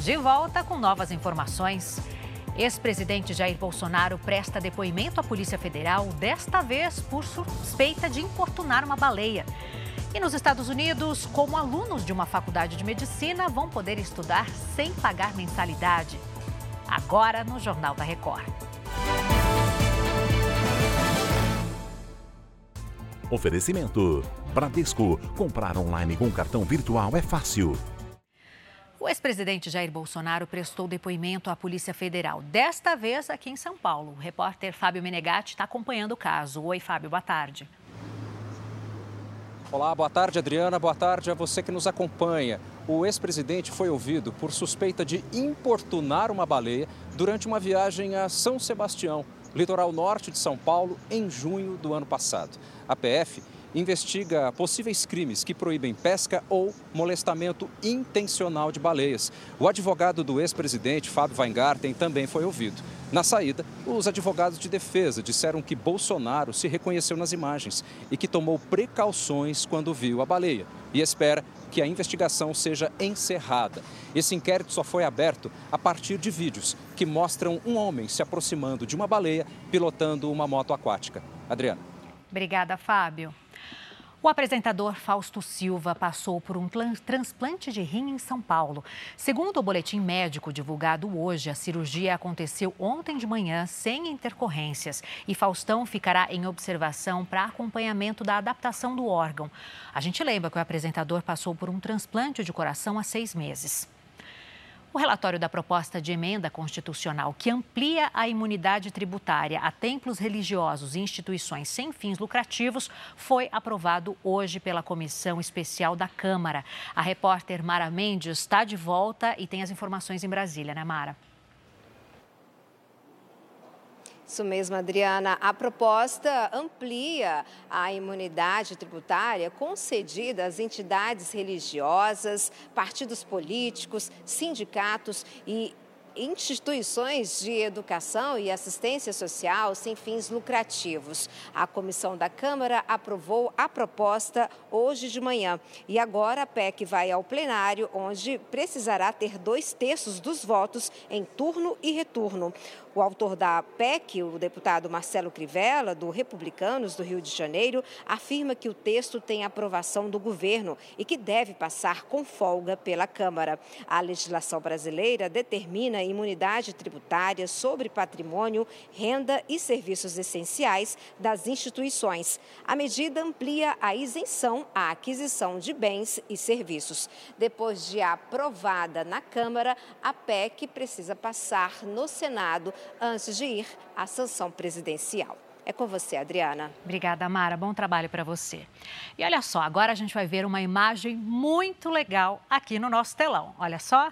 de volta com novas informações. Ex-presidente Jair Bolsonaro presta depoimento à Polícia Federal, desta vez por suspeita de importunar uma baleia. E nos Estados Unidos, como alunos de uma faculdade de medicina vão poder estudar sem pagar mensalidade. Agora no Jornal da Record. Oferecimento: Bradesco. Comprar online com cartão virtual é fácil. O ex-presidente Jair Bolsonaro prestou depoimento à Polícia Federal, desta vez aqui em São Paulo. O repórter Fábio Menegatti está acompanhando o caso. Oi, Fábio, boa tarde. Olá, boa tarde, Adriana. Boa tarde a você que nos acompanha. O ex-presidente foi ouvido por suspeita de importunar uma baleia durante uma viagem a São Sebastião, litoral norte de São Paulo, em junho do ano passado. A PF investiga possíveis crimes que proíbem pesca ou molestamento intencional de baleias. O advogado do ex-presidente, Fábio Weingarten, também foi ouvido. Na saída, os advogados de defesa disseram que Bolsonaro se reconheceu nas imagens e que tomou precauções quando viu a baleia e espera que a investigação seja encerrada. Esse inquérito só foi aberto a partir de vídeos que mostram um homem se aproximando de uma baleia pilotando uma moto aquática. Adriana. Obrigada, Fábio. O apresentador Fausto Silva passou por um transplante de rim em São Paulo. Segundo o boletim médico divulgado hoje, a cirurgia aconteceu ontem de manhã sem intercorrências e Faustão ficará em observação para acompanhamento da adaptação do órgão. A gente lembra que o apresentador passou por um transplante de coração há seis meses. O relatório da proposta de emenda constitucional que amplia a imunidade tributária a templos religiosos e instituições sem fins lucrativos foi aprovado hoje pela Comissão Especial da Câmara. A repórter Mara Mendes está de volta e tem as informações em Brasília, né, Mara? Isso mesmo, Adriana. A proposta amplia a imunidade tributária concedida às entidades religiosas, partidos políticos, sindicatos e instituições de educação e assistência social sem fins lucrativos. A comissão da Câmara aprovou a proposta hoje de manhã e agora a PEC vai ao plenário, onde precisará ter dois terços dos votos em turno e retorno. O autor da PEC, o deputado Marcelo Crivella, do Republicanos do Rio de Janeiro, afirma que o texto tem aprovação do governo e que deve passar com folga pela Câmara. A legislação brasileira determina imunidade tributária sobre patrimônio, renda e serviços essenciais das instituições. A medida amplia a isenção à aquisição de bens e serviços. Depois de aprovada na Câmara, a PEC precisa passar no Senado antes de ir à sanção presidencial. É com você, Adriana. Obrigada, Mara. Bom trabalho para você. E olha só, agora a gente vai ver uma imagem muito legal aqui no nosso telão. Olha só.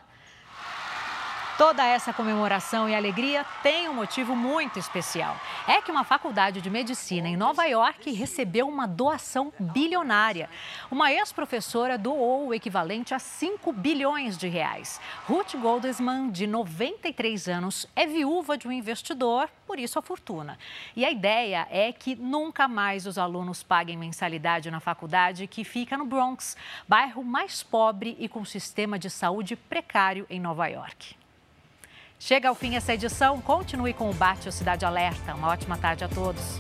Toda essa comemoração e alegria tem um motivo muito especial. É que uma faculdade de medicina em Nova York recebeu uma doação bilionária. Uma ex-professora doou o equivalente a 5 bilhões de reais. Ruth Goldesman, de 93 anos, é viúva de um investidor, por isso a fortuna. E a ideia é que nunca mais os alunos paguem mensalidade na faculdade que fica no Bronx, bairro mais pobre e com sistema de saúde precário em Nova York. Chega ao fim essa edição. Continue com o Bate o Cidade Alerta. Uma ótima tarde a todos.